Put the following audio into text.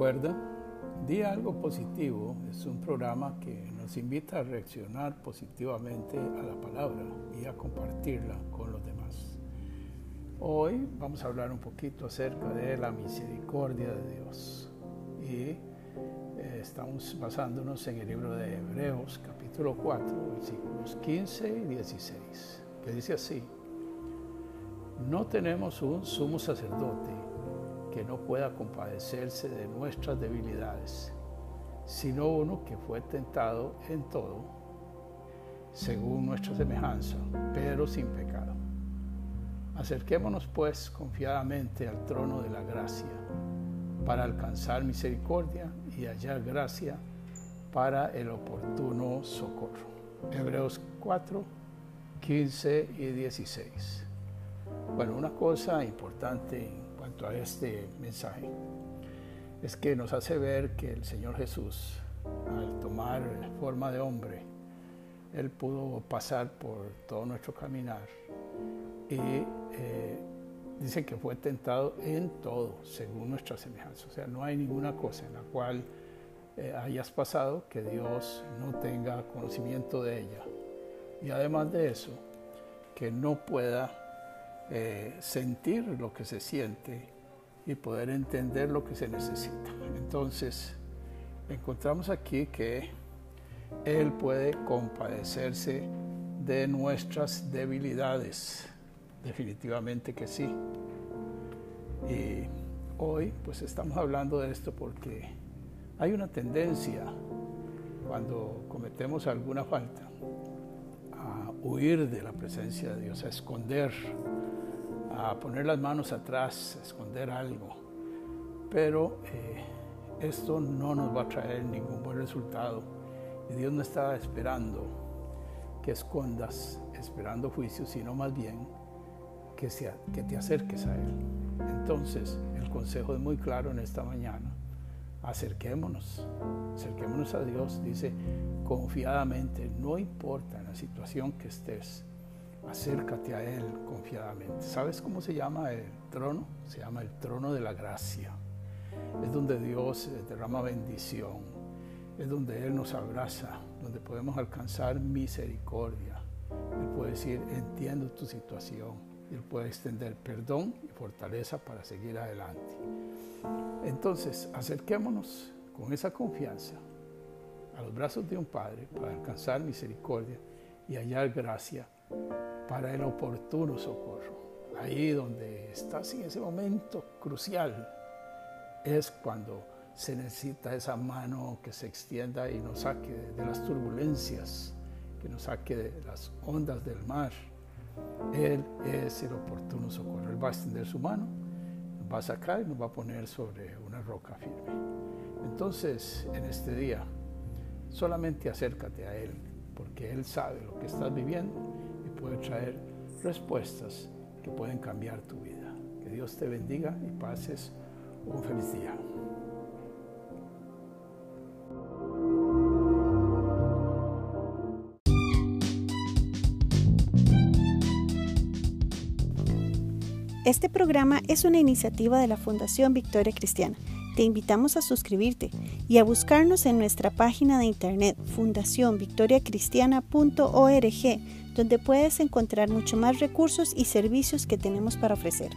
Recuerda, di algo positivo. Es un programa que nos invita a reaccionar positivamente a la palabra y a compartirla con los demás. Hoy vamos a hablar un poquito acerca de la misericordia de Dios. Y eh, estamos basándonos en el libro de Hebreos, capítulo 4, versículos 15 y 16, que dice así, no tenemos un sumo sacerdote que no pueda compadecerse de nuestras debilidades, sino uno que fue tentado en todo, según nuestra semejanza, pero sin pecado. Acerquémonos pues confiadamente al trono de la gracia para alcanzar misericordia y hallar gracia para el oportuno socorro. Hebreos 4, 15 y 16. Bueno, una cosa importante a este mensaje es que nos hace ver que el Señor Jesús, al tomar forma de hombre, Él pudo pasar por todo nuestro caminar y eh, dice que fue tentado en todo, según nuestra semejanza. O sea, no hay ninguna cosa en la cual eh, hayas pasado que Dios no tenga conocimiento de ella. Y además de eso, que no pueda eh, sentir lo que se siente y poder entender lo que se necesita. Entonces, encontramos aquí que Él puede compadecerse de nuestras debilidades. Definitivamente que sí. Y hoy pues estamos hablando de esto porque hay una tendencia cuando cometemos alguna falta a huir de la presencia de Dios, a esconder, a poner las manos atrás, a esconder algo. Pero eh, esto no nos va a traer ningún buen resultado. Y Dios no está esperando que escondas, esperando juicio, sino más bien que, sea, que te acerques a Él. Entonces, el consejo es muy claro en esta mañana. Acerquémonos, acerquémonos a Dios, dice confiadamente, no importa la situación que estés, acércate a Él confiadamente. ¿Sabes cómo se llama el trono? Se llama el trono de la gracia. Es donde Dios eh, derrama bendición, es donde Él nos abraza, donde podemos alcanzar misericordia. Él puede decir, entiendo tu situación, él puede extender perdón y fortaleza para seguir adelante. Entonces, acerquémonos con esa confianza a los brazos de un Padre para alcanzar misericordia y hallar gracia para el oportuno socorro. Ahí donde estás en ese momento crucial es cuando se necesita esa mano que se extienda y nos saque de las turbulencias, que nos saque de las ondas del mar él es el oportuno socorro. Él va a extender su mano, nos va a sacar y nos va a poner sobre una roca firme. Entonces, en este día, solamente acércate a Él, porque Él sabe lo que estás viviendo puede traer respuestas que pueden cambiar tu vida. Que Dios te bendiga y pases un feliz día. Este programa es una iniciativa de la Fundación Victoria Cristiana. Te invitamos a suscribirte y a buscarnos en nuestra página de internet fundacionvictoriacristiana.org, donde puedes encontrar mucho más recursos y servicios que tenemos para ofrecer.